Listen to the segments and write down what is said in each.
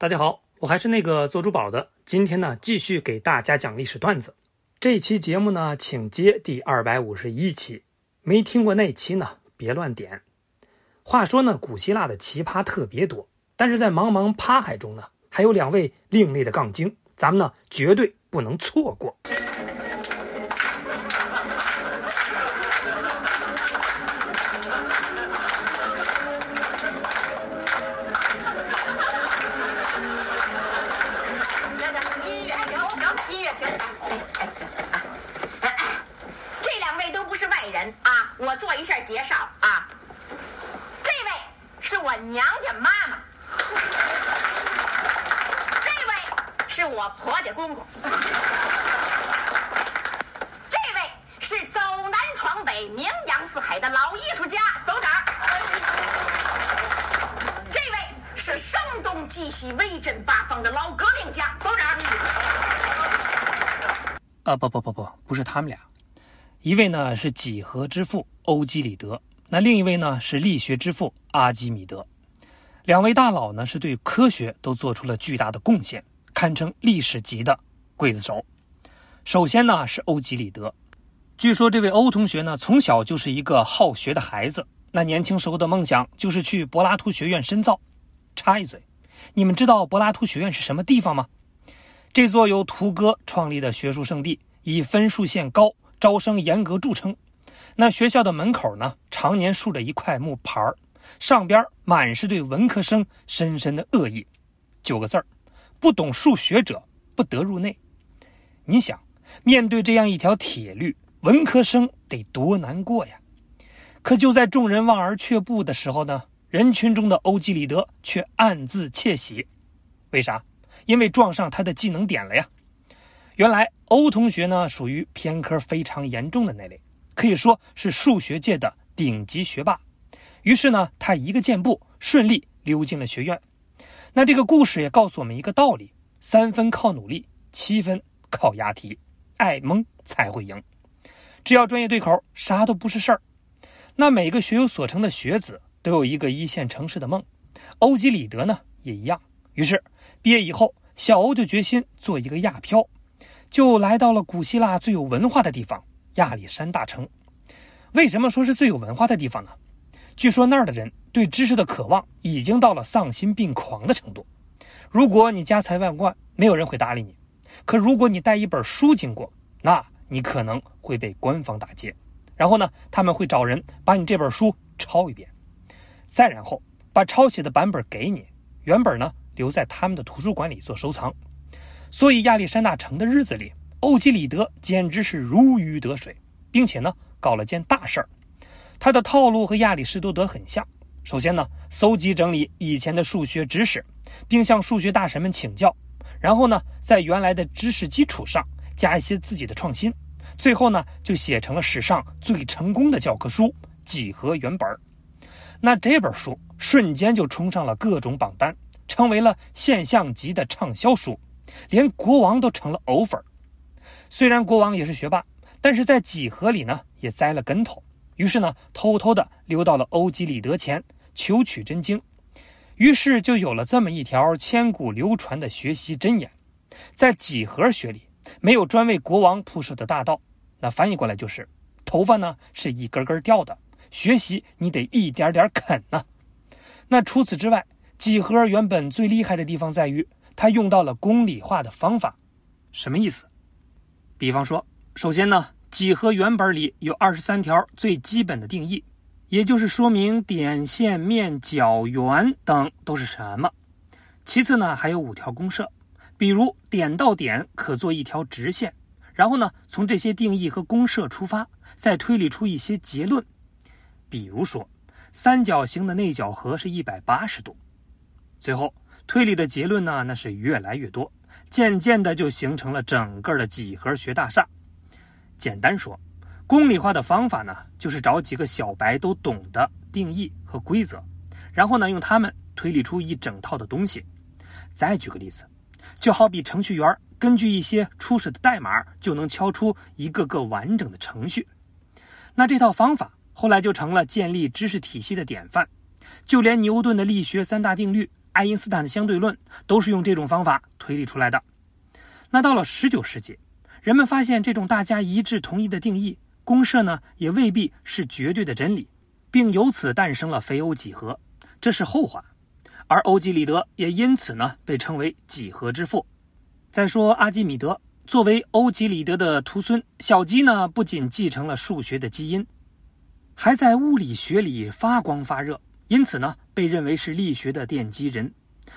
大家好，我还是那个做珠宝的。今天呢，继续给大家讲历史段子。这期节目呢，请接第二百五十一期。没听过那期呢，别乱点。话说呢，古希腊的奇葩特别多，但是在茫茫趴海中呢，还有两位另类的杠精，咱们呢绝对不能错过。我做一下介绍啊，这位是我娘家妈妈，这位是我婆家公公，这位是走南闯北、名扬四海的老艺术家，走这儿。这位是声东击西、威震八方的老革命家，走这儿。啊，不不不不，不是他们俩。一位呢是几何之父欧几里得，那另一位呢是力学之父阿基米德。两位大佬呢是对科学都做出了巨大的贡献，堪称历史级的刽子手。首先呢是欧几里得，据说这位欧同学呢从小就是一个好学的孩子，那年轻时候的梦想就是去柏拉图学院深造。插一嘴，你们知道柏拉图学院是什么地方吗？这座由图哥创立的学术圣地，以分数线高。招生严格著称，那学校的门口呢，常年竖着一块木牌上边满是对文科生深深的恶意，九个字儿：不懂数学者不得入内。你想，面对这样一条铁律，文科生得多难过呀！可就在众人望而却步的时候呢，人群中的欧几里得却暗自窃喜，为啥？因为撞上他的技能点了呀！原来欧同学呢，属于偏科非常严重的那类，可以说是数学界的顶级学霸。于是呢，他一个箭步顺利溜进了学院。那这个故事也告诉我们一个道理：三分靠努力，七分靠押题，爱蒙才会赢。只要专业对口，啥都不是事儿。那每个学有所成的学子都有一个一线城市的梦，欧几里得呢也一样。于是毕业以后，小欧就决心做一个亚漂。就来到了古希腊最有文化的地方亚历山大城。为什么说是最有文化的地方呢？据说那儿的人对知识的渴望已经到了丧心病狂的程度。如果你家财万贯，没有人会搭理你；可如果你带一本书经过，那你可能会被官方打劫。然后呢，他们会找人把你这本书抄一遍，再然后把抄写的版本给你，原本呢留在他们的图书馆里做收藏。所以亚历山大城的日子里，欧几里得简直是如鱼得水，并且呢搞了件大事儿。他的套路和亚里士多德很像。首先呢，搜集整理以前的数学知识，并向数学大神们请教。然后呢，在原来的知识基础上加一些自己的创新。最后呢，就写成了史上最成功的教科书《几何原本》。那这本书瞬间就冲上了各种榜单，成为了现象级的畅销书。连国王都成了偶粉虽然国王也是学霸，但是在几何里呢也栽了跟头。于是呢，偷偷的溜到了欧几里得前求取真经。于是就有了这么一条千古流传的学习箴言：在几何学里没有专为国王铺设的大道。那翻译过来就是：头发呢是一根根掉的，学习你得一点点啃呢。那除此之外，几何原本最厉害的地方在于。他用到了公理化的方法，什么意思？比方说，首先呢，几何原本里有二十三条最基本的定义，也就是说明点、线、面、角、圆等都是什么。其次呢，还有五条公设，比如点到点可做一条直线，然后呢，从这些定义和公设出发，再推理出一些结论。比如说，三角形的内角和是一百八十度，最后。推理的结论呢，那是越来越多，渐渐的就形成了整个的几何学大厦。简单说，公理化的方法呢，就是找几个小白都懂的定义和规则，然后呢，用它们推理出一整套的东西。再举个例子，就好比程序员根据一些初始的代码，就能敲出一个个完整的程序。那这套方法后来就成了建立知识体系的典范，就连牛顿的力学三大定律。爱因斯坦的相对论都是用这种方法推理出来的。那到了十九世纪，人们发现这种大家一致同意的定义，公设呢也未必是绝对的真理，并由此诞生了非欧几何，这是后话。而欧几里得也因此呢被称为几何之父。再说阿基米德作为欧几里得的徒孙，小鸡呢不仅继承了数学的基因，还在物理学里发光发热，因此呢被认为是力学的奠基人。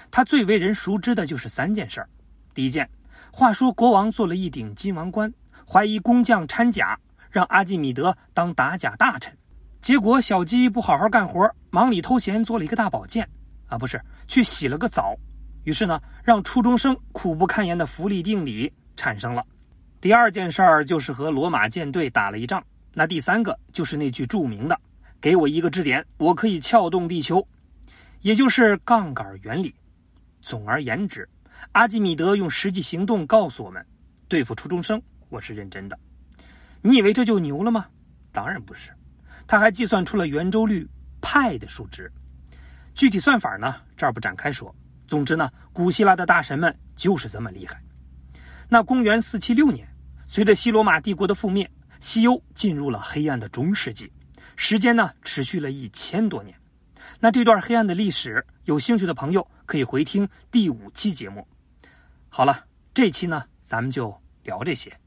他最为人熟知的就是三件事儿。第一件，话说国王做了一顶金王冠，怀疑工匠掺假，让阿基米德当打假大臣，结果小鸡不好好干活，忙里偷闲做了一个大宝剑。啊，不是，去洗了个澡，于是呢，让初中生苦不堪言的浮力定理产生了。第二件事儿就是和罗马舰队打了一仗。那第三个就是那句著名的：“给我一个支点，我可以撬动地球。”也就是杠杆原理。总而言之，阿基米德用实际行动告诉我们：对付初中生，我是认真的。你以为这就牛了吗？当然不是，他还计算出了圆周率派的数值。具体算法呢？这儿不展开说。总之呢，古希腊的大神们就是这么厉害。那公元四七六年，随着西罗马帝国的覆灭，西欧进入了黑暗的中世纪，时间呢持续了一千多年。那这段黑暗的历史，有兴趣的朋友可以回听第五期节目。好了，这期呢咱们就聊这些。